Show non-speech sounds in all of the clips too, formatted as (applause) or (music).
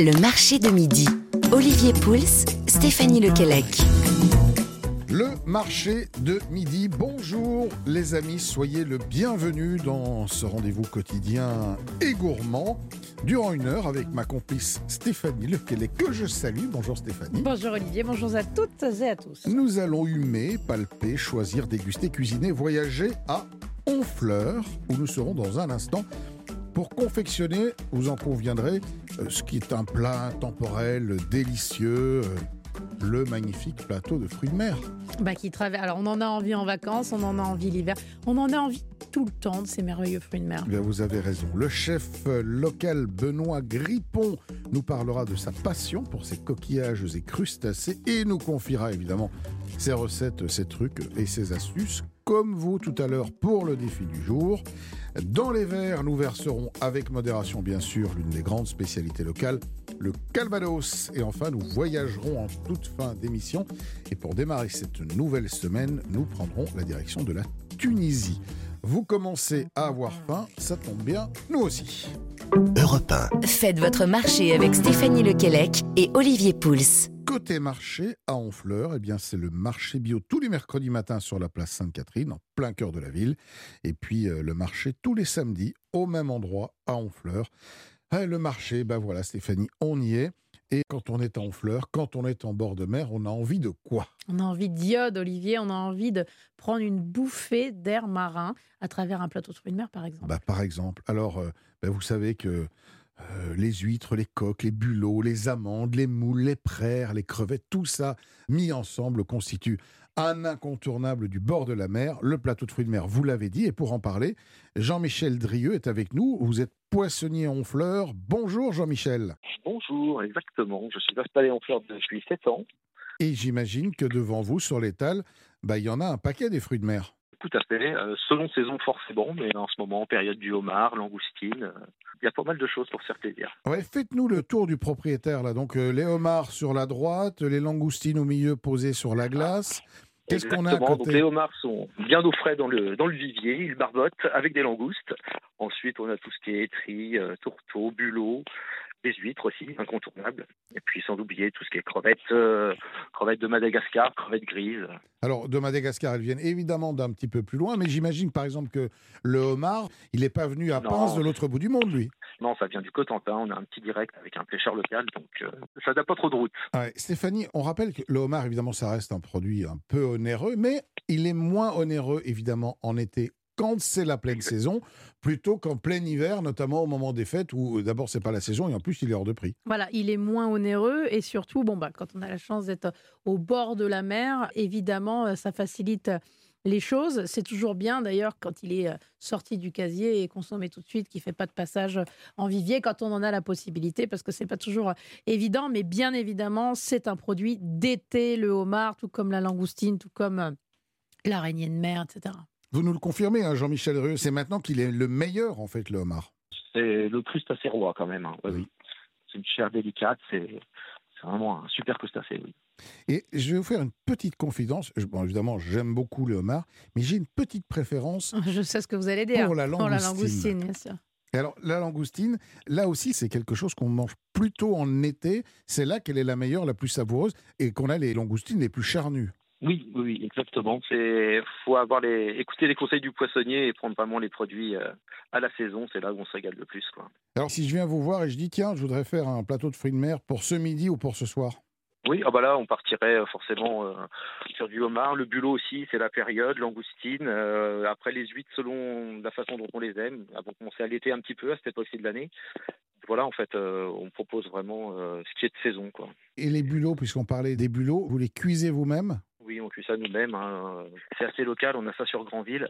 Le marché de midi. Olivier Pouls, Stéphanie Lequelec. Le marché de midi. Bonjour les amis, soyez le bienvenu dans ce rendez-vous quotidien et gourmand durant une heure avec ma complice Stéphanie Lequelec que je salue. Bonjour Stéphanie. Bonjour Olivier, bonjour à toutes et à tous. Nous allons humer, palper, choisir, déguster, cuisiner, voyager à Honfleur où nous serons dans un instant pour confectionner, vous en conviendrez, euh, ce qui est un plat intemporel, délicieux, euh, le magnifique plateau de fruits de mer. Bah, qui traverse. Alors, on en a envie en vacances, on en a envie l'hiver, on en a envie tout le temps de ces merveilleux fruits de mer. Eh bien, vous avez raison. Le chef euh, local Benoît Grippon nous parlera de sa passion pour ces coquillages et crustacés et nous confiera évidemment ses recettes, ses trucs et ses astuces, comme vous tout à l'heure pour le défi du jour. Dans les verres, nous verserons avec modération bien sûr l'une des grandes spécialités locales, le Calvados. Et enfin, nous voyagerons en toute fin d'émission. Et pour démarrer cette nouvelle semaine, nous prendrons la direction de la Tunisie. Vous commencez à avoir faim, ça tombe bien, nous aussi. Europe 1. Faites votre marché avec Stéphanie Lequelec et Olivier Pouls. Côté marché à Honfleur, eh bien c'est le marché bio tous les mercredis matins sur la place Sainte-Catherine, en plein cœur de la ville. Et puis euh, le marché tous les samedis au même endroit à Honfleur. Ah, le marché, ben voilà Stéphanie, on y est. Et quand on est en fleurs, quand on est en bord de mer, on a envie de quoi? On a envie d'iode, Olivier, on a envie de prendre une bouffée d'air marin à travers un plateau de fruits de mer, par exemple. bah, Par exemple. Alors, euh, bah, vous savez que euh, les huîtres, les coques, les bulots, les amandes, les moules, les praires, les crevettes, tout ça mis ensemble constitue un incontournable du bord de la mer, le plateau de fruits de mer, vous l'avez dit. Et pour en parler, Jean-Michel Drieux est avec nous. Vous êtes poissonnier en fleurs. Bonjour Jean-Michel. Bonjour, exactement. Je suis installé en fleurs depuis 7 ans. Et j'imagine que devant vous, sur l'étal, bah, il y en a un paquet des fruits de mer. Tout à fait. Euh, selon saison, forcément, mais en ce moment, période du homard, langoustine, euh, il y a pas mal de choses pour se faire plaisir. Ouais, faites-nous le tour du propriétaire là. Donc euh, les homards sur la droite, les langoustines au milieu posées sur la glace. Qu'est-ce qu'on a à côté Donc les homards sont bien au frais dans le, dans le vivier, ils barbotent avec des langoustes. Ensuite, on a tout ce qui est étris, euh, tourteaux, bulots, des huîtres aussi, incontournables. Et puis sans oublier tout ce qui est crevettes, euh, crevettes de Madagascar, crevettes grises. Alors de Madagascar, elles viennent évidemment d'un petit peu plus loin, mais j'imagine par exemple que le homard, il n'est pas venu à. Pince de l'autre bout du monde, lui. Non, ça vient du Cotentin, on a un petit direct avec un pêcheur local, donc euh, ça n'a pas trop de route. Ouais, Stéphanie, on rappelle que le homard, évidemment, ça reste un produit un peu onéreux, mais il est moins onéreux, évidemment, en été quand c'est la pleine saison, plutôt qu'en plein hiver, notamment au moment des fêtes, où d'abord, c'est pas la saison, et en plus, il est hors de prix. Voilà, il est moins onéreux et surtout, bon, bah, quand on a la chance d'être au bord de la mer, évidemment, euh, ça facilite les choses. C'est toujours bien d'ailleurs quand il est euh, sorti du casier et consommé tout de suite, qu'il ne fait pas de passage en vivier quand on en a la possibilité, parce que c'est pas toujours euh, évident. Mais bien évidemment, c'est un produit d'été, le homard, tout comme la langoustine, tout comme euh, l'araignée de mer, etc. Vous nous le confirmez, hein, Jean-Michel Rieu, c'est maintenant qu'il est le meilleur, en fait, le homard. C'est le crustacé roi quand même. hein. Oui, oui. C'est une chair délicate, c'est vraiment un super crustacé. Oui. Et je vais vous faire une petite confidence. Bon, évidemment, j'aime beaucoup le homard, mais j'ai une petite préférence (laughs) Je sais ce que vous allez dire. pour la Pour la langoustine. langoustine, bien sûr. Et alors, la langoustine, là aussi, c'est quelque chose qu'on mange plutôt en été. C'est là qu'elle est la meilleure, la plus savoureuse, et qu'on a les langoustines les plus charnues. Oui, oui, exactement. C'est faut avoir les écouter les conseils du poissonnier et prendre vraiment les produits euh, à la saison. C'est là où on se régale le plus, quoi. Alors, si je viens vous voir et je dis, tiens, je voudrais faire un plateau de fruits de mer pour ce midi ou pour ce soir? Oui, ah bah là, on partirait euh, forcément euh, sur du homard. Le bulot aussi, c'est la période. Langoustine. euh, après les huîtres, selon la façon dont on les aime. Elles vont commencer à l'été un petit peu à cette époque-ci de l'année. Voilà, en fait, euh, on propose vraiment ce qui est de saison, quoi. Et les bulots, puisqu'on parlait des bulots, vous les cuisez vous-même? Oui, on cuit ça nous-mêmes. hein. C'est assez local, on a ça sur Grandville.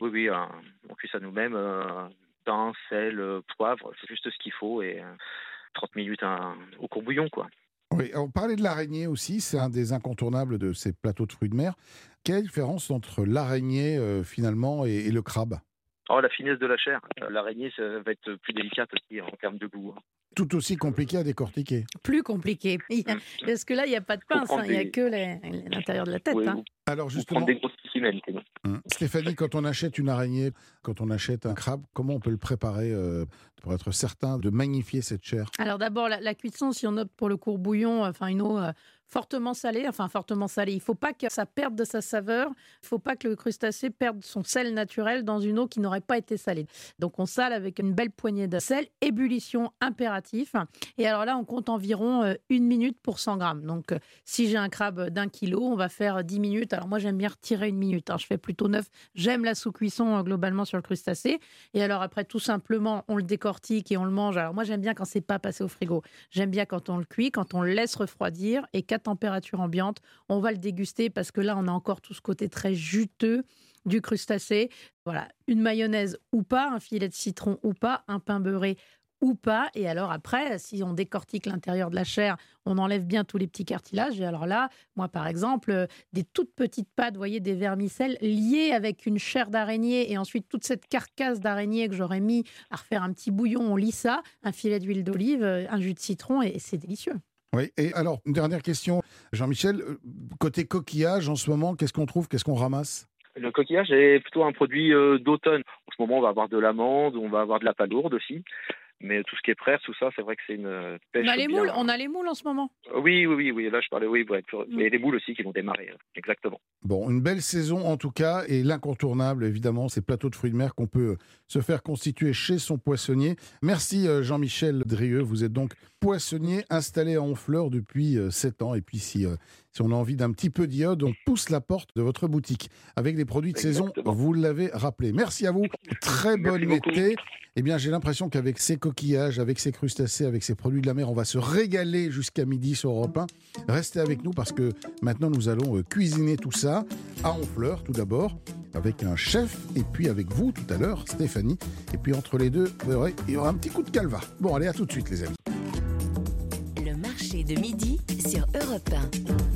Oui, oui, hein, on cuit ça nous-mêmes. euh, pain, sel, euh, poivre, c'est juste ce qu'il faut et euh, 30 minutes hein, au courbouillon, quoi. Oui, on parlait de l'araignée aussi, c'est un des incontournables de ces plateaux de fruits de mer. Quelle est la différence entre l'araignée, euh, finalement, et, et le crabe? Oh, la finesse de la chair. Euh, L'araignée, ça va être plus délicate aussi en termes de goût. Hein. Tout aussi compliqué à décortiquer. Plus compliqué. (laughs) Parce que là, il n'y a pas de pince, hein, il n'y a que l'intérieur de la tête. Oui, hein. Alors justement, des. Hum. Stéphanie, quand on achète une araignée, quand on achète un crabe, comment on peut le préparer euh, pour être certain de magnifier cette chair? Alors d'abord, la, la, cuisson, si on opte pour le court bouillon, enfin une eau fortement salé, enfin fortement salé. Il ne faut pas que ça perde de sa saveur. Il ne faut pas que le crustacé perde son sel naturel dans une eau qui n'aurait pas été salée. Donc on sale avec une belle poignée de sel. Ébullition impératif. Et alors là, on compte environ euh, une minute pour 100 grammes. Donc euh, si j'ai un crabe d'un kilo, on va faire 10 minutes. Alors moi, j'aime bien retirer une minute. Hein. Je fais plutôt 9. J'aime la sous-cuisson euh, globalement sur le crustacé. Et alors après, tout simplement, on le décortique et on le mange. Alors moi, j'aime bien quand c'est pas passé au frigo. J'aime bien quand on le cuit, quand on le laisse refroidir et température ambiante. On va le déguster parce que là, on a encore tout ce côté très juteux du crustacé. Voilà, une mayonnaise ou pas, un filet de citron ou pas, un pain beurré ou pas. Et alors après, si on décortique l'intérieur de la chair, on enlève bien tous les petits cartilages. Et alors là, moi par exemple, euh, des toutes petites pâtes, vous voyez, des vermicelles liées avec une chair d'araignée et ensuite toute cette carcasse d'araignée que j'aurais mis à refaire un petit bouillon, on lit ça, un filet d'huile d'olive, euh, un jus de citron et c'est délicieux. Oui, et alors, une dernière question, Jean-Michel, euh, côté coquillage, en ce moment, qu'est-ce qu'on trouve, qu'est-ce qu'on ramasse? Le coquillage est plutôt un produit euh, d'automne. En ce moment, on va avoir de l'amande, on va avoir de la palourde aussi. Mais tout ce qui est presse, tout ça, c'est vrai que c'est une euh, pêche. On a les moules, on a les moules en ce moment. Oui, oui, oui, oui. Là, je parlais, oui, ouais, mm. les moules aussi qui vont démarrer, exactement. Bon, une belle saison en tout cas, et l'incontournable, évidemment, ces plateaux de fruits de mer qu'on peut se faire constituer chez son poissonnier. Merci Jean-Michel Drieux, vous êtes donc poissonnier installé à Honfleur depuis 7 euh, ans. Et puis si, euh, si on a envie d'un petit peu d'iode, on pousse la porte de votre boutique avec des produits de saison, vous l'avez rappelé. Merci à vous, très bonne été. Eh bien, j'ai l'impression qu'avec ces coquillages, avec ces crustacés, avec ces produits de la mer, on va se régaler jusqu'à midi sur Europe 1. Restez avec nous parce que maintenant, nous allons euh, cuisiner tout ça à Honfleur, tout d'abord, avec un chef, et puis avec vous tout à l'heure, Stéphanie. Et puis entre les deux, vous verrez, il y aura un petit coup de calva. Bon, allez, à tout de suite, les amis de midi sur Europe 1.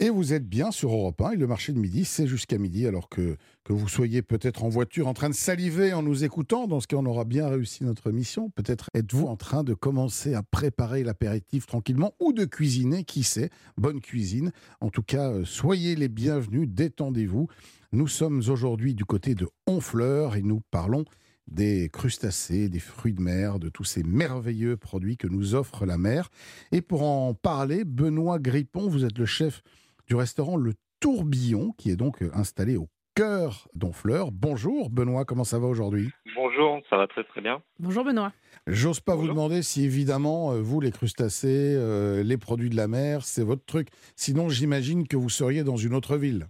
Et vous êtes bien sur Europe 1 et le marché de midi, c'est jusqu'à midi, alors que, que vous soyez peut-être en voiture en train de saliver en nous écoutant. Dans ce cas, on aura bien réussi notre mission. Peut-être êtes-vous en train de commencer à préparer l'apéritif tranquillement ou de cuisiner, qui sait, bonne cuisine. En tout cas, euh, soyez les bienvenus, détendez-vous. Nous sommes aujourd'hui du côté de Honfleur et nous parlons des crustacés, des fruits de mer, de tous ces merveilleux produits que nous offre la mer. Et pour en parler, Benoît Grippon, vous êtes le chef du restaurant Le Tourbillon, qui est donc installé au cœur d'Honfleur. Bonjour Benoît, comment ça va aujourd'hui? Bonjour, ça va très très bien. Bonjour Benoît. J'ose pas vous demander si évidemment, euh, vous les crustacés, euh, les produits de la mer, c'est votre truc. Sinon, j'imagine que vous seriez dans une autre ville.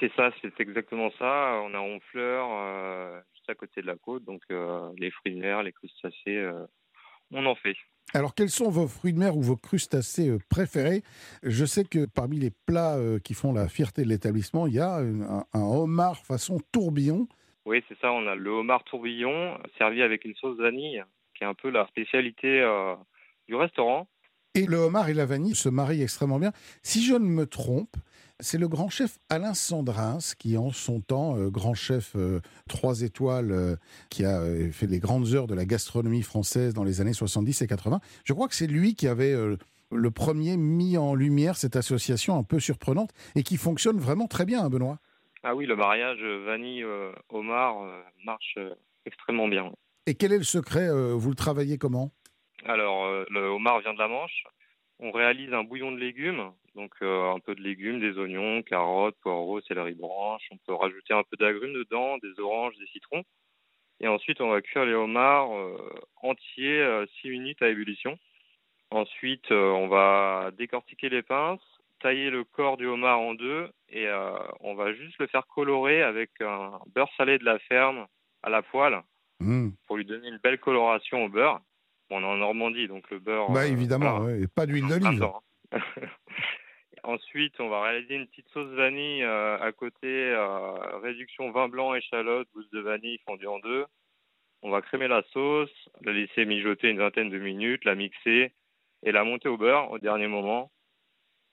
C'est ça, c'est exactement ça. On a Honfleur, euh, à côté de la côte. Donc euh, les fruits de mer, les crustacés, euh, on en fait. Alors, quels sont vos fruits de mer ou vos crustacés euh, préférés? Je sais que parmi les plats qui font la fierté de l'établissement, il y a un, homard façon tourbillon. Oui, c'est ça. On a le homard tourbillon servi avec une sauce vanille, qui est un peu la spécialité du restaurant. Et le homard et la vanille se marient extrêmement bien. Si je ne me trompe, c'est le grand chef Alain Sandrins qui, en son temps, euh, grand chef euh, trois étoiles, euh, qui a fait les grandes heures de la gastronomie française dans les années 70 et 80. Je crois que c'est lui qui avait le premier mis en lumière cette association un peu surprenante et qui fonctionne vraiment très bien, hein, Benoît? Ah oui, le mariage vanille-homard marche extrêmement bien. Et quel est le secret Vous le travaillez comment? Alors, le homard vient de la Manche. On réalise un bouillon de légumes, donc euh, un peu de légumes, des oignons, carottes, poireaux, céleri branche. On peut rajouter un peu d'agrumes dedans, des oranges, des citrons. Et ensuite, on va cuire les homards euh, entiers 6 euh, minutes à ébullition. Ensuite, on va décortiquer les pinces, tailler le corps du homard en deux et on va juste le faire colorer avec un beurre salé de la ferme à la poêle mmh. pour lui donner une belle coloration au beurre on est en Normandie, donc le beurre. Bah, évidemment, pas d'huile d'olive. Ensuite, on va réaliser une petite sauce vanille euh, à côté, euh, réduction vin blanc, échalote, gousse de vanille fondue en deux. On va crémer la sauce, la laisser mijoter une vingtaine de minutes, la mixer et la monter au beurre au dernier moment.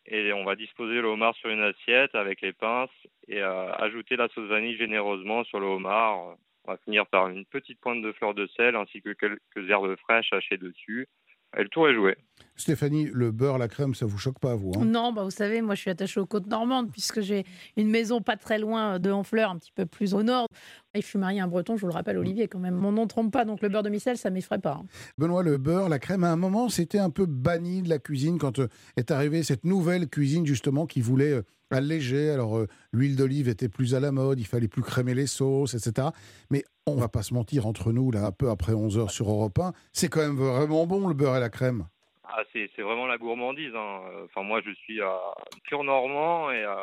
Et on va disposer le homard sur une assiette avec les pinces et euh, ajouter la sauce vanille généreusement sur le homard on va finir par une petite pointe de fleur de sel ainsi que quelques herbes fraîches hachées dessus. Et le tour est joué. Stéphanie, le beurre, la crème, ça vous choque pas, vous hein? Non, bah vous savez, moi je suis attachée aux côtes normandes puisque j'ai une maison pas très loin de Honfleur, un petit peu plus au nord. Et je suis mariée à un breton, je vous le rappelle, Olivier, quand même. Mon nom ne trompe pas, donc le beurre de micelle, ça m'effraie pas. hein. Benoît, le beurre, la crème, à un moment, c'était un peu banni de la cuisine quand euh, est arrivée cette nouvelle cuisine, justement, qui voulait euh, alléger. Alors, euh, l'huile d'olive était plus à la mode, il fallait plus crémer les sauces, etc. Mais on va pas se mentir, entre nous, là, un peu après 11h sur Europe 1, c'est quand même vraiment bon, le beurre et la crème. Ah, c'est c'est vraiment la gourmandise. hein. Enfin, moi, je suis à pur normand et euh,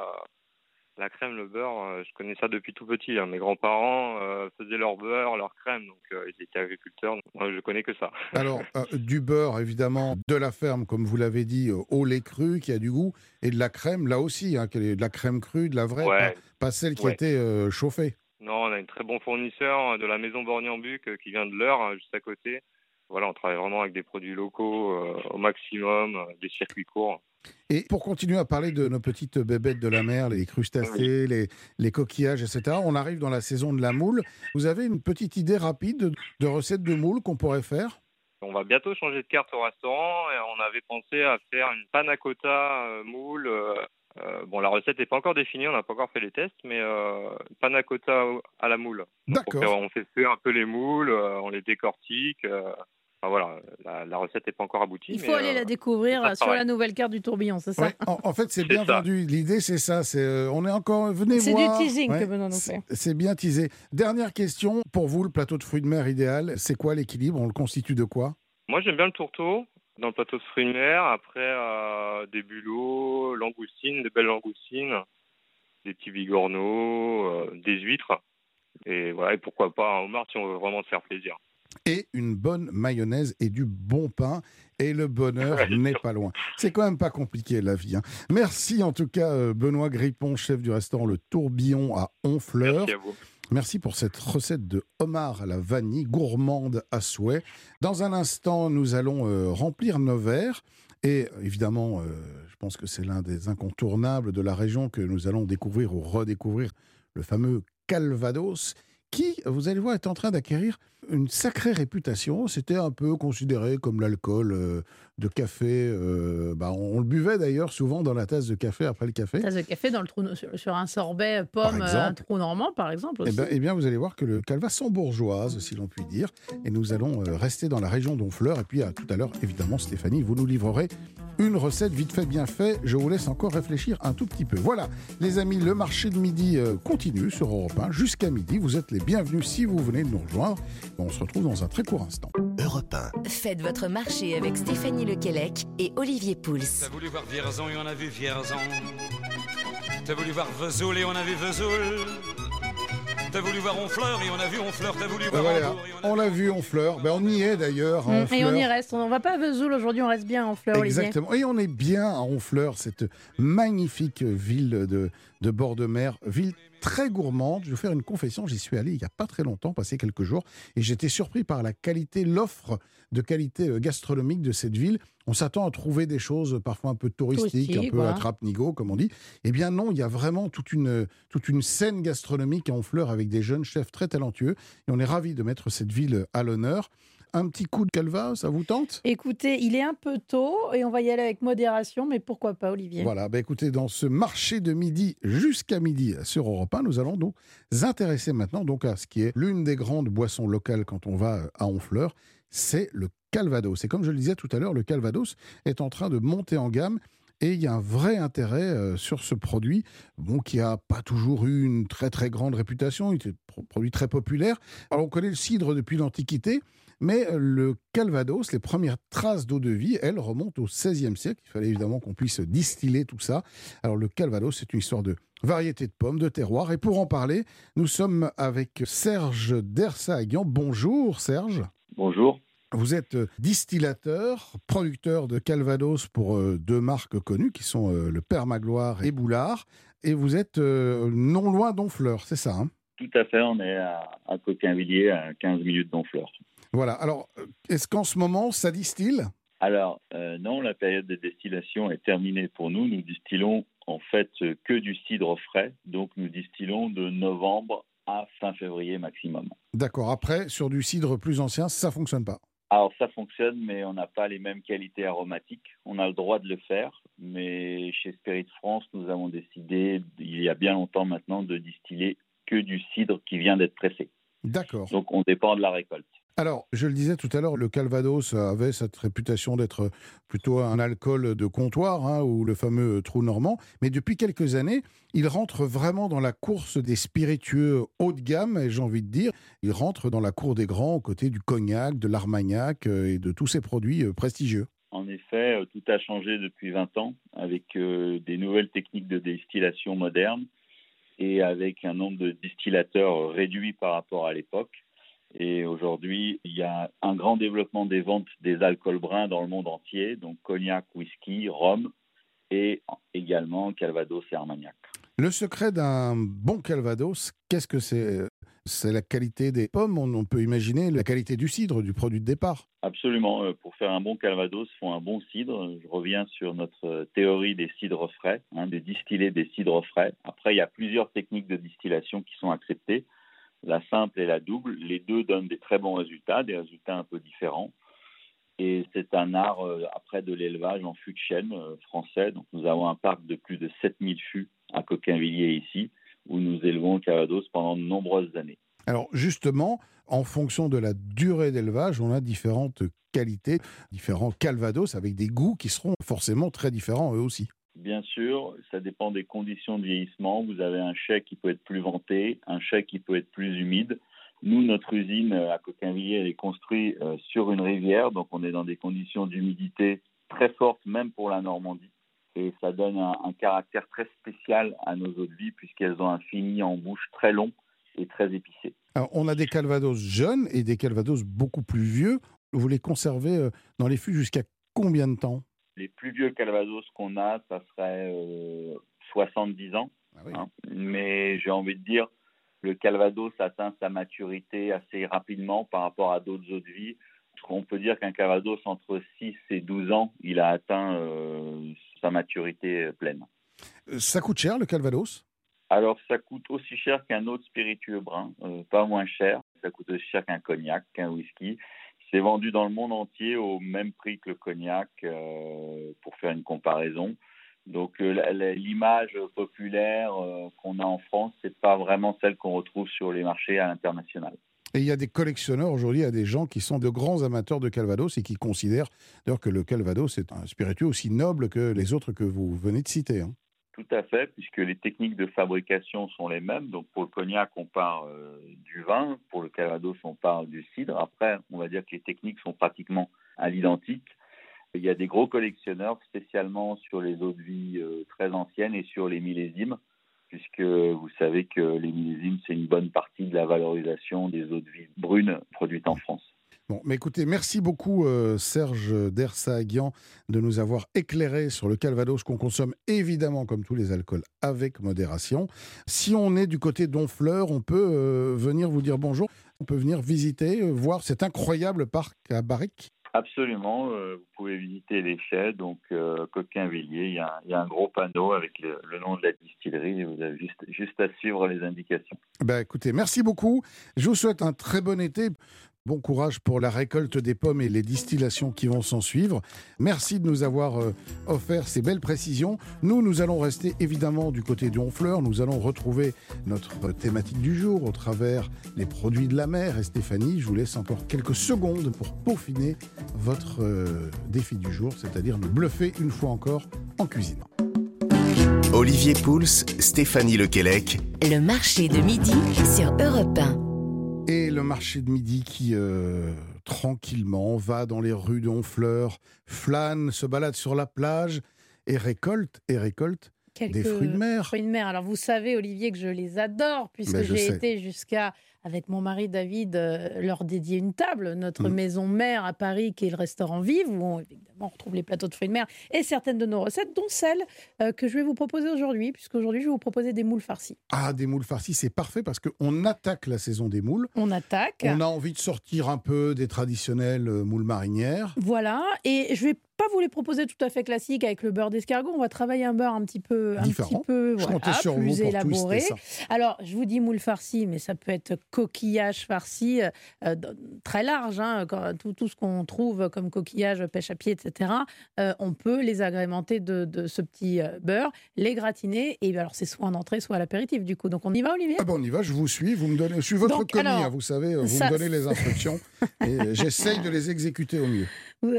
la crème, le beurre, euh, je connais ça depuis tout petit. hein. Mes grands-parents euh, faisaient leur beurre, leur crème, donc euh, ils étaient agriculteurs. donc moi, je connais que ça. Alors, euh, du beurre, évidemment, de la ferme, comme vous l'avez dit, euh, au lait cru, qui a du goût, et de la crème, là aussi, hein, de la crème crue, de la vraie, Ouais. pas, pas celle qui Ouais. était euh, chauffée. Non, on a un très bon fournisseur de la maison euh, qui vient de l'heure, juste à côté. Voilà, on travaille vraiment avec des produits locaux euh, au maximum, euh, des circuits courts. Et pour continuer à parler de nos petites bébêtes de la mer, les crustacés, les, les coquillages, etc., on arrive dans la saison de la moule. Vous avez une petite idée rapide de, recette de moule qu'on pourrait faire? On va bientôt changer de carte au restaurant et on avait pensé à faire une panna cotta euh, moule. euh, bon, la recette n'est pas encore définie, on n'a pas encore fait les tests, mais euh, panna cotta au- à la moule. D'accord. on fait cuire un peu les moules, on les décortique. Enfin, voilà, la, la recette n'est pas encore aboutie. Il mais, faut aller euh, la découvrir euh, sur travaille. la nouvelle carte du tourbillon, c'est ça Ouais, en, en fait, c'est C'est bien ça. vendu. L'idée, c'est ça. C'est, euh, on est encore. Venez C'est voir. du teasing Ouais, que Benoît nous c'est- fait. C'est bien teasé. Dernière question. Pour vous, le plateau de fruits de mer idéal, c'est quoi l'équilibre? On le constitue de quoi? Moi, j'aime bien le tourteau dans le plateau de fruits de mer. Après, euh, des bulots, langoustines, des belles langoustines, des petits bigorneaux, euh, des huîtres. Et voilà, et pourquoi pas un homard si on veut vraiment se faire plaisir. Et une bonne mayonnaise et du bon pain. Et le bonheur (laughs) n'est pas loin. C'est quand même pas compliqué la vie. hein. Merci en tout cas euh, Benoît Grippon, chef du restaurant Le Tourbillon à Honfleur. Merci à vous. Merci pour cette recette de homard à la vanille, gourmande à souhait. Dans un instant, nous allons euh, remplir nos verres. Et évidemment, euh, je pense que c'est l'un des incontournables de la région que nous allons découvrir ou redécouvrir, le fameux Calvados, qui, vous allez voir, est en train d'acquérir une sacrée réputation. C'était un peu considéré comme l'alcool euh, de café. euh, bah, on, on le buvait d'ailleurs souvent dans la tasse de café après le café. Tasse de café dans le trou, sur, un sorbet pomme, euh, un exemple. trou normand, par exemple. Eh bien, eh bien, vous allez voir que le calva sent bourgeoise, si l'on peut dire. Et nous allons rester dans la région d'Honfleur. Et puis, à tout à l'heure, évidemment, Stéphanie, vous nous livrerez une recette vite fait, bien fait. Je vous laisse encore réfléchir un tout petit peu. Voilà, les amis, le marché de midi continue sur Europe 1 jusqu'à midi. Vous êtes les bienvenus si vous venez de nous rejoindre. On se retrouve dans un très court instant. Europe 1. Faites votre marché avec Stéphanie Lequelec et Olivier Pouls. T'as voulu voir Vierzon et on a vu Vierzon. T'as voulu voir Vesoul et on a vu Vesoul. T'as voulu voir Honfleur et on a vu Honfleur. T'as voulu voir voilà, on l'a vu, Honfleur. Ben, on y est d'ailleurs. à Mm, Et on y Honfleur. reste. On va pas à Vesoul aujourd'hui, on reste bien en fleurs, Olivier. Exactement. Et on est bien à Honfleur, cette magnifique ville de, de bord de mer, ville très gourmande. Je vais vous faire une confession, j'y suis allé il n'y a pas très longtemps, passé quelques jours, et j'étais surpris par la qualité, l'offre de qualité euh, gastronomique de cette ville. On s'attend à trouver des choses parfois un peu touristiques, un peu attrape-nigo, comme on dit. Eh bien non, il y a vraiment toute une, toute une scène gastronomique à Honfleur avec des jeunes chefs très talentueux, et on est ravis de mettre cette ville à l'honneur. Un petit coup de calva, ça vous tente? Écoutez, il est un peu tôt et on va y aller avec modération, mais pourquoi pas, Olivier? Voilà, bah écoutez, dans ce marché de midi jusqu'à midi sur Europe 1, nous allons nous intéresser maintenant donc à ce qui est l'une des grandes boissons locales quand on va à Honfleur, c'est le Calvados. Et comme je le disais tout à l'heure, le Calvados est en train de monter en gamme. Et il y a un vrai intérêt euh, sur ce produit, bon, qui a pas toujours eu une très très grande réputation, il était un produit très populaire. Alors on connaît le cidre depuis l'Antiquité, mais euh, le Calvados, les premières traces d'eau de vie, elles remontent au XVIe siècle. Il fallait évidemment qu'on puisse distiller tout ça. Alors le Calvados, c'est une histoire de variété de pommes, de terroir. Et pour en parler, nous sommes avec Serge Dersaguian. Bonjour Serge. Bonjour. Vous êtes euh, distillateur, producteur de Calvados pour euh, deux marques connues qui sont euh, le Père Magloire et Boulard. Et vous êtes non loin d'Honfleur, c'est ça hein? Tout à fait, on est à, à Coquinvilliers, à 15 minutes d'Honfleur. Voilà. Alors, est-ce qu'en ce moment, ça distille? Alors, euh, non, la période de distillation est terminée pour nous. Nous distillons en fait que du cidre frais, donc nous distillons de novembre à fin février maximum. D'accord. Après, sur du cidre plus ancien, ça fonctionne pas. alors ça fonctionne, mais on n'a pas les mêmes qualités aromatiques. On a le droit de le faire, mais chez Spirit France, nous avons décidé, il y a bien longtemps maintenant, de distiller que du cidre qui vient d'être pressé. D'accord. Donc on dépend de la récolte. Alors, je le disais tout à l'heure, le Calvados avait cette réputation d'être plutôt un alcool de comptoir, hein, ou le fameux trou normand. Mais depuis quelques années, il rentre vraiment dans la course des spiritueux haut de gamme, j'ai envie de dire, il rentre dans la cour des grands aux côtés du cognac, de l'armagnac euh, et de tous ces produits euh, prestigieux. En effet, euh, tout a changé depuis 20 ans avec des nouvelles techniques de distillation modernes et avec un nombre de distillateurs réduit par rapport à l'époque. Et aujourd'hui, il y a un grand développement des ventes des alcools bruns dans le monde entier, donc cognac, whisky, rhum et également Calvados et Armagnac. Le secret d'un bon Calvados, qu'est-ce que c'est? C'est la qualité des pommes, on peut imaginer la qualité du cidre, du produit de départ. Absolument. Euh, pour faire un bon Calvados, il faut un bon cidre. Je reviens sur notre théorie des cidres frais, hein, de distiller des cidres frais. Après, il y a plusieurs techniques de distillation qui sont acceptées la simple et la double. Les deux donnent des très bons résultats, des résultats un peu différents. Et c'est un art euh, après de l'élevage en fût de chêne euh, français. Donc nous avons un parc de plus de 7000 fûts à Coquinvilliers ici, où nous élevons le Calvados pendant de nombreuses années. Alors justement, en fonction de la durée d'élevage, on a différentes qualités, différents Calvados avec des goûts qui seront forcément très différents eux aussi. Bien sûr, ça dépend des conditions de vieillissement. Vous avez un chèque qui peut être plus venté, un chèque qui peut être plus humide. Nous, notre usine à Coquinvilliers, elle est construite euh, sur une rivière, donc on est dans des conditions d'humidité très fortes, même pour la Normandie. Et ça donne un, caractère très spécial à nos eaux de vie, puisqu'elles ont un fini en bouche très long et très épicé. On a des calvados jeunes et des calvados beaucoup plus vieux. Vous les conservez euh, dans les fûts jusqu'à combien de temps? Les plus vieux Calvados qu'on a, ça serait 70 euh, ans. Ah hein. Mais j'ai envie de dire, le Calvados atteint sa maturité assez rapidement par rapport à d'autres eaux de vie. On peut dire qu'un Calvados entre 6 et 12 ans, il a atteint euh, sa maturité pleine. Euh, ça coûte cher le Calvados? Alors ça coûte aussi cher qu'un autre spiritueux brun, pas moins cher. Ça coûte aussi cher qu'un cognac, qu'un whisky. C'est vendu dans le monde entier au même prix que le cognac, euh, pour faire une comparaison. Donc euh, l'image populaire euh, qu'on a en France, c'est pas vraiment celle qu'on retrouve sur les marchés à l'international. Et il y a des collectionneurs aujourd'hui, il y a des gens qui sont de grands amateurs de Calvados et qui considèrent d'ailleurs que le Calvados est un spiritueux aussi noble que les autres que vous venez de citer. Hein. Tout à fait, puisque les techniques de fabrication sont les mêmes. Donc pour le cognac, on parle euh, du vin, pour le calvados, on parle du cidre. Après, on va dire que les techniques sont pratiquement à l'identique. Il y a des gros collectionneurs, spécialement sur les eaux de vie euh, très anciennes et sur les millésimes, puisque vous savez que les millésimes, c'est une bonne partie de la valorisation des eaux de vie brunes produites en France. Bon, mais écoutez, merci beaucoup euh, Serge Dersaagian de nous avoir éclairé sur le Calvados qu'on consomme évidemment comme tous les alcools avec modération. Si on est du côté d'Honfleur, on peut euh, venir vous dire bonjour, on peut venir visiter, euh, voir cet incroyable parc à Barrique. Absolument, vous pouvez visiter les chais, donc Coquinvilliers, il y, a, un gros panneau avec le, nom de la distillerie et vous avez juste, juste à suivre les indications. Ben écoutez, merci beaucoup. Je vous souhaite un très bon été. Bon courage pour la récolte des pommes et les distillations qui vont s'en suivre. Merci de nous avoir euh, offert ces belles précisions. Nous, nous allons rester évidemment du côté du Honfleur. Nous allons retrouver notre thématique du jour au travers les produits de la mer. Et Stéphanie, je vous laisse encore quelques secondes pour peaufiner votre euh, défi du jour, c'est-à-dire nous bluffer une fois encore en cuisinant. Olivier Pouls, Stéphanie Lequelec. Le marché de midi sur Europe 1. Le marché de midi qui, euh, tranquillement, va dans les rues de Honfleur, flâne, se balade sur la plage et récolte, et récolte des fruits de mer. Fruits de mer. Alors vous savez, Olivier, que je les adore, puisque ben, j'ai été jusqu'à, avec mon mari David, euh, leur dédier une table, notre mm. maison mère à Paris, qui est le restaurant Vive, où évidemment on retrouve les plateaux de fruits de mer et certaines de nos recettes, dont celle euh, que je vais vous proposer aujourd'hui, puisqu'aujourd'hui, je vais vous proposer des moules farcis. Ah, des moules farcis, c'est parfait parce qu'on attaque la saison des moules. On attaque. On a envie de sortir un peu des traditionnelles euh, moules marinières. Voilà, et je vais pas vous les proposer tout à fait classiques avec le beurre d'escargot. On va travailler un beurre un petit peu, un petit peu plus élaboré. Alors, je vous dis moule farci, mais ça peut être coquillage farci euh, très large. Hein, tout, tout, ce qu'on trouve comme coquillage, pêche à pied, etc. Euh, on peut les agrémenter de, ce petit euh, beurre, les gratiner. Et alors, c'est soit en entrée, soit à l'apéritif, du coup. Donc, on y va, Olivier? Ah bon, On y va, je vous suis. Vous me donnez, je suis votre commis, hein, vous savez. Vous me donnez les (laughs) instructions et j'essaye de les exécuter au mieux.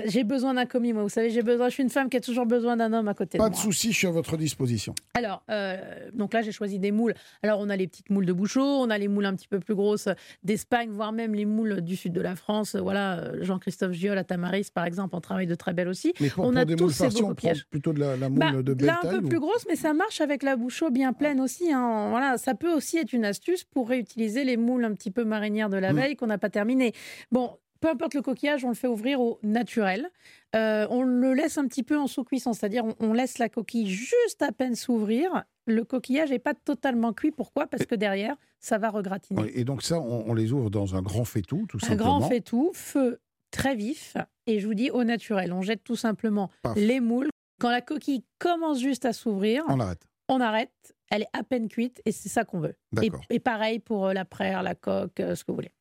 J'ai besoin d'un commis, moi. Vous savez, j'ai besoin. Je suis une femme qui a toujours besoin d'un homme à côté Pas de, moi. Pas de souci, je suis à votre disposition. Alors, euh, donc là, j'ai choisi des moules. Alors, on a les petites moules de Bouchot, on a les moules un petit peu plus grosses d'Espagne, voire même les moules du sud de la France. Voilà, euh, Jean-Christophe Giol à Tamaris, par exemple, en travaille de très belle aussi. Mais pour, on a des tous moules farcies, on prend plutôt de la, moule bah, de belle Là, un peu plus grosse, mais ça marche avec la Bouchot bien pleine aussi. Hein. Voilà, ça peut aussi être une astuce pour réutiliser les moules un petit peu marinières de la mm. veille qu'on n'a pas terminé. Bon, peu importe le coquillage, on le fait ouvrir au naturel. Euh, on le laisse un petit peu en sous-cuisson, c'est-à-dire on, laisse la coquille juste à peine s'ouvrir. Le coquillage n'est pas totalement cuit. Pourquoi? Parce que derrière, ça va regratiner. Et donc ça, on, les ouvre dans un grand faitout, tout simplement. Un grand faitout, feu très vif. Et je vous dis au naturel, on jette tout simplement les moules. Quand la coquille commence juste à s'ouvrir, on arrête. On arrête. Elle est à peine cuite et c'est ça qu'on veut. Et, et, pareil pour euh, la praire, la coque, euh, ce que vous voulez.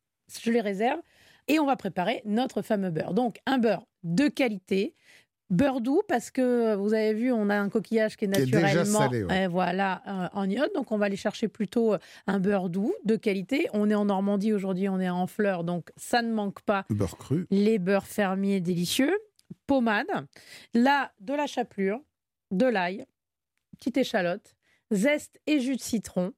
Je les réserve et on va préparer notre fameux beurre. Donc un beurre de qualité, beurre doux parce que vous avez vu, on a un coquillage qui est naturellement eh, voilà euh, en iode, donc on va aller chercher plutôt euh, un beurre doux de qualité. On est en Normandie aujourd'hui, on est en fleurs, donc ça ne manque pas. Beurre cru. Les beurres fermiers délicieux, pommade, là de la chapelure, de l'ail, petite échalote, zeste et jus de citron.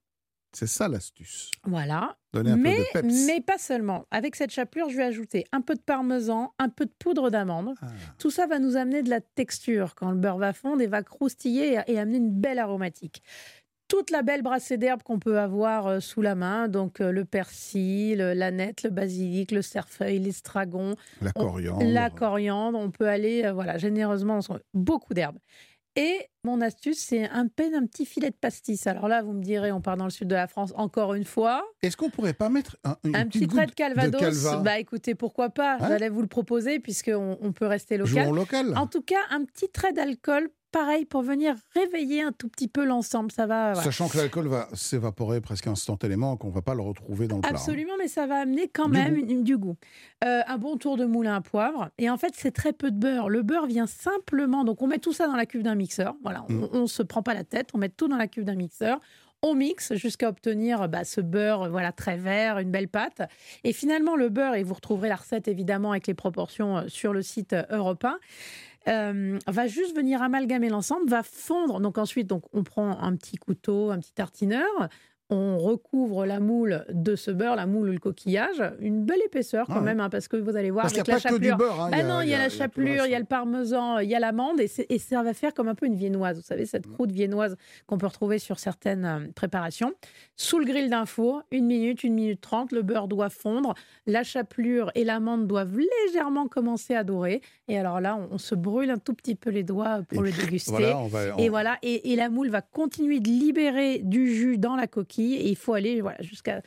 C'est ça l'astuce. Voilà. mais, mais pas seulement. Avec cette chapelure, je vais ajouter un peu de parmesan, un peu de poudre d'amande. Ah. Tout ça va nous amener de la texture quand le beurre va fondre et va croustiller et, amener une belle aromatique toute la belle brassée d'herbes qu'on peut avoir euh, sous la main, donc euh, le persil, l'aneth, le basilic, le cerfeuil, l'estragon, la coriandre. la coriandre, on peut aller euh, voilà, généreusement, beaucoup d'herbes. Et mon astuce, c'est un peine un petit filet de pastis. Alors là, vous me direz, on part dans le sud de la France encore une fois. Est-ce qu'on pourrait pas mettre un, un petit trait de Calvados Bah écoutez, pourquoi pas? Hein J'allais vous le proposer puisqu'on on peut rester local. local. En tout cas, un petit trait d'alcool pareil pour venir réveiller un tout petit peu l'ensemble. Ça va. Sachant que l'alcool va s'évaporer presque instantanément, qu'on va pas le retrouver dans le plat. Hein. Absolument, mais ça va amener quand même du goût. Euh, un bon tour de moulin à poivre. Et en fait, c'est très peu de beurre. Le beurre vient simplement. Donc, on met tout ça dans la cuve d'un mixeur. Voilà, on, ne mm. se prend pas la tête. On met tout dans la cuve d'un mixeur on mixe jusqu'à obtenir bah, ce beurre voilà très vert, une belle pâte. Et finalement, le beurre, et vous retrouverez la recette évidemment avec les proportions euh, sur le site euh, européen, euh, va juste venir amalgamer l'ensemble, va fondre. Donc ensuite, on prend un petit couteau, un petit tartineur, on recouvre la moule de ce beurre, la moule ou le coquillage, une belle épaisseur quand même, hein, parce que vous allez voir parce avec la chapelure. Hein, bah non, il y a, la chapelure, il y a le parmesan, il y a l'amande, et, et, ça va faire comme un peu une viennoise. Vous savez, cette mm. croûte viennoise qu'on peut retrouver sur certaines euh, préparations. Sous le grill d'un four, une minute, une minute trente, le beurre doit fondre, la chapelure et l'amande doivent légèrement commencer à dorer. Et alors là, on, se brûle un tout petit peu les doigts pour le déguster. Et voilà, et, et la moule va continuer de libérer du jus dans la coquille et il faut aller voilà, jusqu'à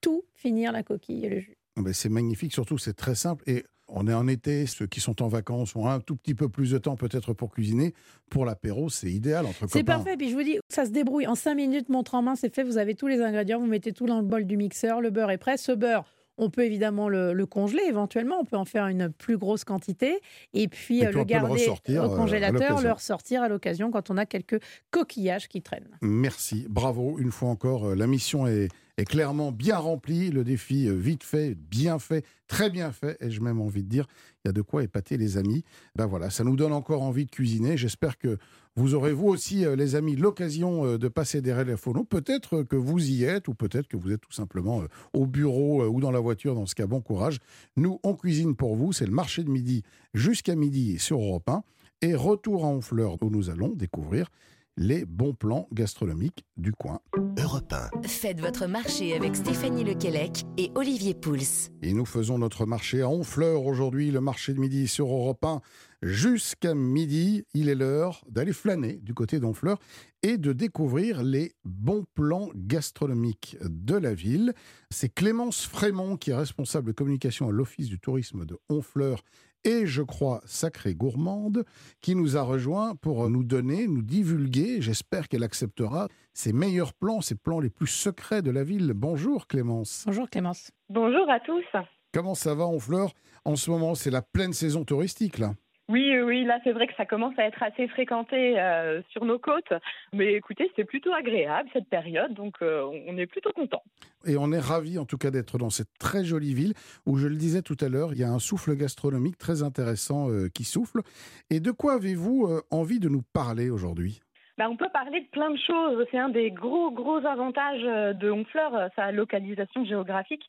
tout finir la coquille et le jus. Ah ben, c'est magnifique, surtout c'est très simple. Et on est en été, ceux qui sont en vacances ont un tout petit peu plus de temps peut-être pour cuisiner. Pour l'apéro, c'est idéal entre C'est parfait, puis je vous dis, ça se débrouille. En cinq minutes, montre en main, c'est fait. Vous avez tous les ingrédients, vous mettez tout dans le bol du mixeur, le beurre est prêt. Ce beurre, on peut évidemment le, congeler éventuellement, on peut en faire une plus grosse quantité et puis, euh, le garder au euh, congélateur, le ressortir à l'occasion quand on a quelques coquillages qui traînent. Merci, bravo une fois encore. Euh, la mission est, est clairement bien remplie, le défi vite fait, bien fait, très bien fait, et j'ai même envie de dire, il y a de quoi épater les amis. Ben voilà, ça nous donne encore envie de cuisiner. J'espère que vous aurez vous aussi, euh, les amis, l'occasion euh, de passer des relais phonos. Peut-être que vous y êtes, ou peut-être que vous êtes tout simplement euh, au bureau ou dans la voiture. Dans ce cas, bon courage. Nous, on cuisine pour vous. C'est le marché de midi jusqu'à midi sur Europe 1. Et retour à Honfleur, où nous allons découvrir les bons plans gastronomiques du coin. Europe Faites votre marché avec Stéphanie Lequelec et Olivier Pouls. Et nous faisons notre marché à Honfleur aujourd'hui, le marché de midi sur Europe 1. Jusqu'à midi, il est l'heure d'aller flâner du côté d'Honfleur et de découvrir les bons plans gastronomiques de la ville. C'est Clémence Frémont qui est responsable de communication à l'Office du tourisme de Honfleur et je crois sacrée gourmande qui nous a rejoint pour nous donner, nous divulguer, j'espère qu'elle acceptera, ses meilleurs plans, ses plans les plus secrets de la ville. Bonjour Clémence. Bonjour Clémence. Bonjour à tous. Comment ça va Honfleur? En ce moment, c'est la pleine saison touristique là. Oui, oui, là c'est vrai que ça commence à être assez fréquenté euh, sur nos côtes. Mais écoutez, c'est plutôt agréable cette période, donc euh, on est plutôt content. Et on est ravis en tout cas d'être dans cette très jolie ville où, je le disais tout à l'heure, il y a un souffle gastronomique très intéressant euh, qui souffle. Et de quoi avez-vous envie de nous parler aujourd'hui? Bah, on peut parler de plein de choses. C'est un des gros, gros avantages de Honfleur, sa localisation géographique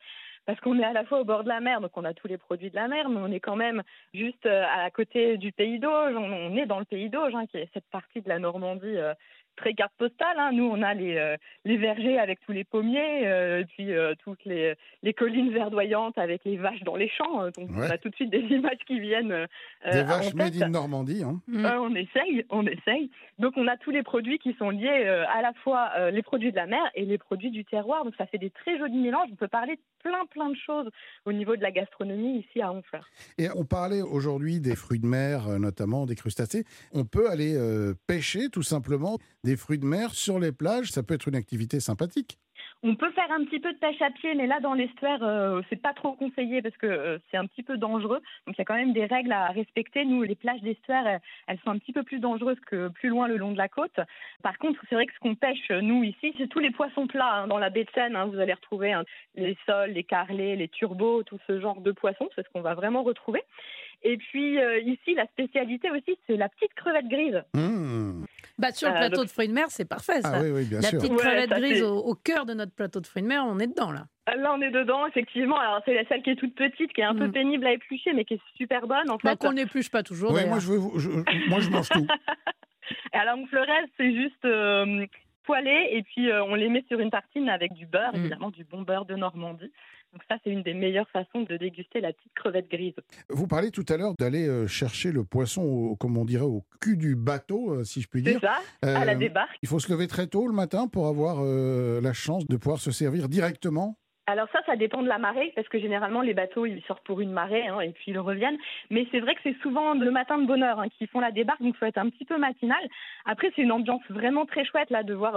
parce qu'on est à la fois au bord de la mer, donc on a tous les produits de la mer, mais on est quand même juste euh, à côté du pays d'Auge. On, est dans le pays d'Auge, hein, qui est cette partie de la Normandie euh, très carte postale. Hein. Nous, on a les, euh, les vergers avec tous les pommiers, euh, et puis euh, toutes les, les, collines verdoyantes avec les vaches dans les champs. Donc, on a tout de suite des (laughs) images qui viennent. des vaches made in Normandie. Hein. Mm. on essaye, on essaye. Donc, on a tous les produits qui sont liés à la fois les produits de la mer et les produits du terroir. Donc, ça fait des très jolis mélanges. On peut parler plein, plein de choses au niveau de la gastronomie ici à Honfleur. Et on parlait aujourd'hui des fruits de mer, notamment des crustacés. On peut aller pêcher tout simplement des fruits de mer sur les plages, ça peut être une activité sympathique. On peut faire un petit peu de pêche à pied, mais là dans l'estuaire, euh, c'est pas trop conseillé parce que euh, c'est un petit peu dangereux. Donc il y a quand même des règles à respecter. Nous, les plages d'estuaire, elles, sont un petit peu plus dangereuses que plus loin le long de la côte. Par contre, c'est vrai que ce qu'on pêche nous ici, c'est tous les poissons plats hein, dans la baie de Seine. Hein. vous allez retrouver hein, les sols, les carlets, les turbos, tout ce genre de poissons. C'est ce qu'on va vraiment retrouver. Et puis euh, ici, la spécialité aussi, c'est la petite crevette grise. Mmh. Bah, sur le euh, plateau de fruits de mer, c'est parfait ça. Ah, oui, oui, bien la petite crevette grise au, au, cœur de notre plateau de fruits de mer, on est dedans là. Ah, là, on est dedans, effectivement. Alors, c'est celle qui est toute petite, qui est un peu mmh. pénible à éplucher, mais qui est super bonne. En bah, qu'on n'épluche pas toujours. Ouais, moi, je, moi, je mange tout. (laughs) Et alors, une fleurette, c'est juste euh, et puis on les met sur une tartine avec du beurre, mmh. évidemment, du bon beurre de Normandie. Donc ça, c'est une des meilleures façons de déguster la petite crevette grise. Vous parlez tout à l'heure d'aller euh, chercher le poisson, au, comme on dirait, au cul du bateau, euh, si je puis dire. C'est ça, à la euh, débarque. Il faut se lever très tôt le matin pour avoir la chance de pouvoir se servir directement alors ça, ça dépend de la marée, parce que généralement les bateaux ils sortent pour une marée hein, et puis ils reviennent. Mais c'est vrai que c'est souvent le matin de bonne heure hein, qu'ils font la débarque, donc faut être un petit peu matinal. Après, c'est une ambiance vraiment très chouette là de voir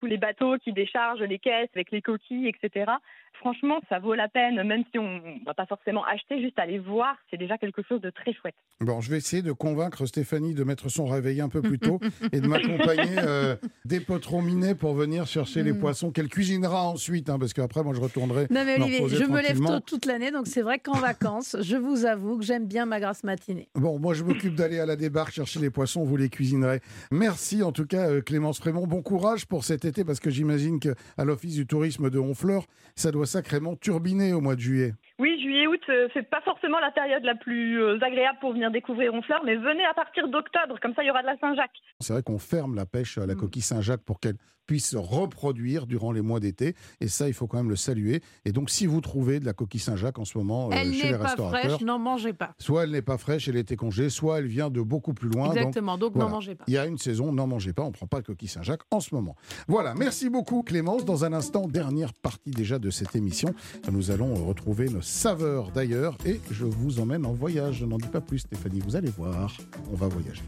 tous les bateaux qui déchargent les caisses avec les coquilles, etc. Franchement, ça vaut la peine, même si on ne va pas forcément acheter, juste aller voir, c'est déjà quelque chose de très chouette. Bon, je vais essayer de convaincre Stéphanie de mettre son réveil un peu plus tôt (laughs) et de m'accompagner euh, des potrons minés pour venir chercher les mm. poissons qu'elle cuisinera ensuite, hein, parce qu'après, moi, je retournerai. Non, mais Olivier, je me lève tôt toute l'année, donc c'est vrai qu'en vacances, je vous avoue que j'aime bien ma grasse matinée. Bon, moi, je m'occupe d'aller à la débarque chercher les poissons, vous les cuisinerez. Merci en tout cas, euh, Clémence Frémont. Bon courage pour cet été, parce que j'imagine qu'à l'Office du tourisme de Honfleur, ça doit sacrément turbiner au mois de juillet. Oui, juillet-août, euh, c'est pas forcément la période la plus euh, agréable pour venir découvrir Honfleur, mais venez à partir d'octobre, comme ça il y aura de la Saint-Jacques. C'est vrai qu'on ferme la pêche à la mm. coquille Saint-Jacques pour qu'elle puisse se reproduire durant les mois d'été, et ça il faut quand même le saluer. Et donc si vous trouvez de la coquille Saint-Jacques en ce moment euh, chez les restaurateurs, elle n'est pas fraîche, n'en mangez pas. Soit elle n'est pas fraîche, elle était congée, soit elle vient de beaucoup plus loin. Exactement, donc, n'en mangez pas. Il y a une saison, n'en mangez pas, on ne prend pas de coquille Saint-Jacques en ce moment. Voilà, merci beaucoup Clémence. Dans un instant, dernière partie déjà de cette émission, nous allons retrouver nos saveurs d'ailleurs et je vous emmène en voyage. Je n'en dis pas plus Stéphanie, vous allez voir, on va voyager.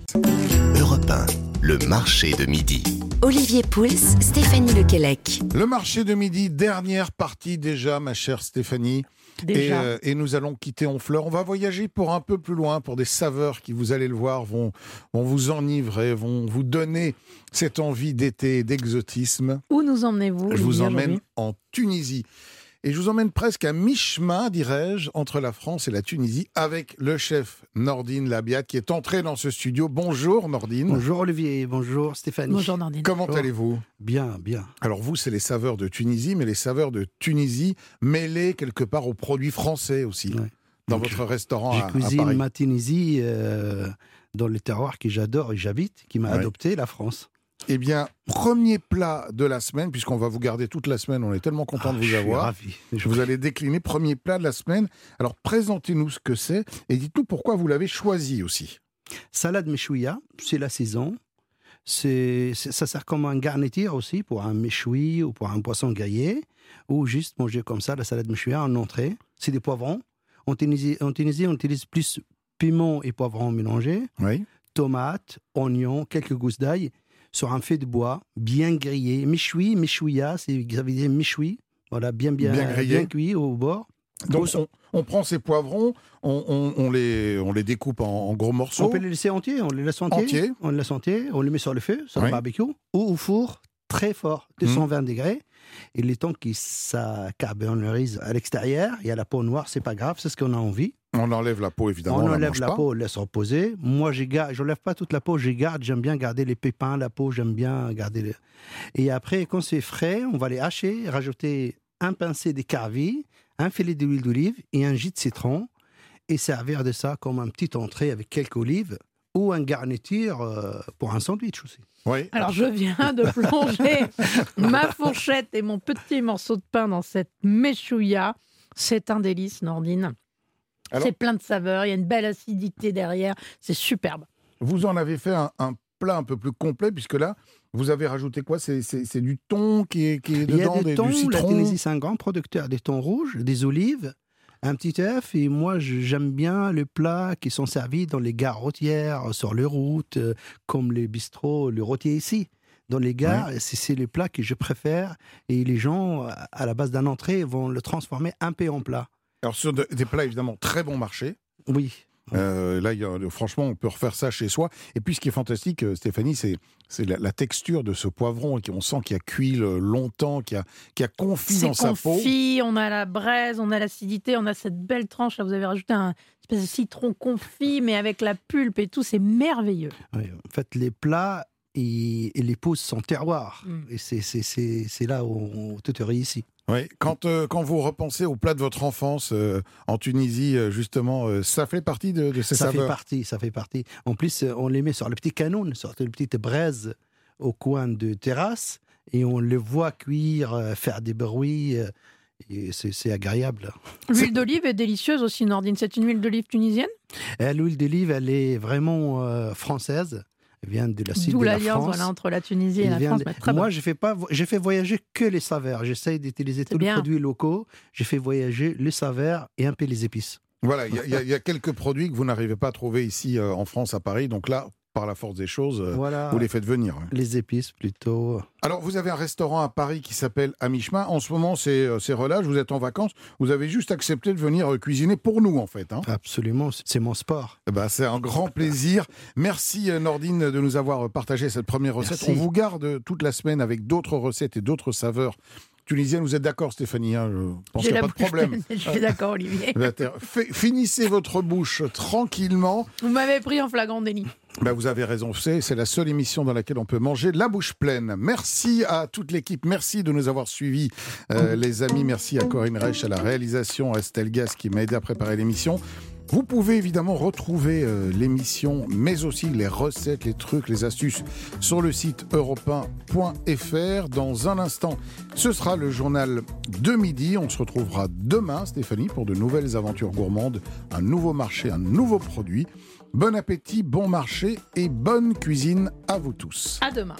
Europe 1, le marché de midi. Olivier Pouls, Stéphanie Lequelec. Le marché de midi, dernière partie déjà, ma chère Stéphanie. Déjà. Et, euh, et, nous allons quitter Honfleur. On va voyager pour un peu plus loin, pour des saveurs qui, vous allez le voir, vont, vont vous enivrer, vont vous donner cette envie d'été, d'exotisme. Où nous emmenez-vous Je vous emmène en Tunisie. Et je vous emmène presque à mi-chemin, dirais-je, entre la France et la Tunisie, avec le chef Nordine Labiat qui est entré dans ce studio. Bonjour Nordine. Bonjour Olivier, bonjour Stéphanie. Bonjour Nordine. Comment allez-vous? Bien, bien. Alors vous, c'est les saveurs de Tunisie, mais les saveurs de Tunisie mêlées quelque part aux produits français aussi. Dans votre restaurant à, cuisine ma Tunisie euh, dans le terroir que j'adore et j'habite, qui m'a adopté, la France. Eh bien, premier plat de la semaine, puisqu'on va vous garder toute la semaine, on est tellement content de Ah, vous je suis avoir. ravi. Je vous allez décliner premier plat de la semaine. Alors, présentez-nous ce que c'est et dites-nous pourquoi vous l'avez choisi aussi. Salade méchouilla, c'est la saison. C'est, c'est- ça sert comme un garniture aussi pour un méchoui ou pour un poisson grillé. Ou juste manger comme ça la salade méchouilla en entrée. C'est des poivrons. En Tunisie, en Tunisie, on utilise plus piment et poivrons mélangés. Oui. Tomates, oignons, quelques gousses d'ail sur un feu de bois bien grillé. Méchoui, méchouilla, c'est, ça veut dire méchoui. Voilà, bien, bien, Bien grillé. cuit au bord. Donc, on, on prend ces poivrons, on, on- on les, on les découpe en, en gros morceaux. On peut les laisser entiers, on les laisse entiers. On les laisse entiers, on les met sur le feu, sur Oui. le barbecue, ou au four très fort, Mhm. 220 degrés. Et les temps qui ça à l'extérieur, il y a la peau noire, c'est pas grave, c'est ce qu'on a envie. On enlève la peau, évidemment. on enlève la pas. peau, on laisse reposer. Moi, je garde, j'enlève pas toute la peau, je garde, j'aime bien garder les pépins, la peau, j'aime bien garder les... Et après, quand c'est frais, on va les hacher, rajouter un pincé d'écarvis, un filet d'huile d'olive et un jus de citron et servir de ça comme un petit entrée avec quelques olives ou un garniture euh, pour un sandwich aussi. Oui. Alors je viens de plonger (laughs) ma fourchette et mon petit morceau de pain dans cette méchouilla. C'est un délice, Nordine. C'est plein de saveurs, il y a une belle acidité derrière, c'est superbe. Vous en avez fait un, un plat un peu plus complet, puisque là, vous avez rajouté quoi? C'est du thon qui est, qui est Il y a dedans, des thons, du la citron? Tunisie c'est un grand producteur des thons rouges, des olives, un petit œuf et moi j'aime bien les plats qui sont servis dans les gares routières, sur les routes, euh, comme les bistrots, le rôtier ici. Dans les gares, c'est c'est les plats que je préfère et les gens, à la base d'un entrée, vont le transformer un peu en plat. Alors, sur de- des plats évidemment très bon marché. Oui. Euh, là, y a- franchement, on peut refaire ça chez soi. Et puis, ce qui est fantastique, euh, Stéphanie, c'est la, la texture de ce poivron. et qui- On sent qu'il a cuit le- longtemps, qu'il a, qu'il a confit dans sa peau. confit, on a la braise, on a l'acidité, on a cette belle tranche. Là, vous avez rajouté un espèce de citron confit, mais avec la pulpe et tout, c'est merveilleux. Oui, En fait, les plats, ils, ils les posent son terroir. Mm. Et c'est- c'est c'est- c'est là où on tout est réussi. Oui. Quand, euh, quand vous repensez au plat de votre enfance euh, en Tunisie, euh, justement, euh, ça fait partie de, de ces ça fait saveurs. partie, ça fait partie. En plus, on les met sur le petit canon, sur une petite braise au coin de terrasse, et on les voit cuire, faire des bruits, et c'est c'est agréable. L'huile d'olive est délicieuse aussi, Nordine. C'est une huile d'olive tunisienne? L'huile d'olive, elle est vraiment euh, française. Elle vient de la sud D'où de la l'alliance France. voilà, entre la Tunisie et la France. de- Moi, j'ai fait pas, j'ai fait voyager que les saveurs. J'essaye d'utiliser tous les produits locaux. J'ai fait voyager les saveurs et un peu les épices. Voilà, y, y il y a quelques produits que vous n'arrivez pas à trouver ici euh, en France, à Paris. Donc là, par la force des choses, euh, Voilà. vous les faites venir. Les épices plutôt. Alors, vous avez un restaurant à Paris qui s'appelle À mi-chemin. En ce moment, c'est euh, relâche, vous êtes en vacances. Vous avez juste accepté de venir euh, cuisiner pour nous, en fait. hein. Absolument, c'est mon sport. Ben, c'est un grand plaisir. Merci, Nordine, de nous avoir partagé cette première recette. Merci. On vous garde toute la semaine avec d'autres recettes et d'autres saveurs tunisiennes. Vous êtes d'accord, Stéphanie hein Je pense qu'il n'y a pas de problème. (laughs) Je suis d'accord, Olivier. Finissez votre bouche tranquillement. Vous m'avez pris en flagrant délit. Ben, vous avez raison, c'est c'est la seule émission dans laquelle on peut manger la bouche pleine. Merci à toute l'équipe, merci de nous avoir suivis, euh, les amis. Merci à Corinne Reich à la réalisation, à Estelle Gas qui m'a aidé à préparer l'émission. Vous pouvez évidemment retrouver euh, l'émission, mais aussi les recettes, les trucs, les astuces sur le site europe1.fr. Dans un instant, ce sera le journal de midi. On se retrouvera demain, Stéphanie, pour de nouvelles aventures gourmandes, un nouveau marché, un nouveau produit. Bon appétit, bon marché et bonne cuisine à vous tous. À demain.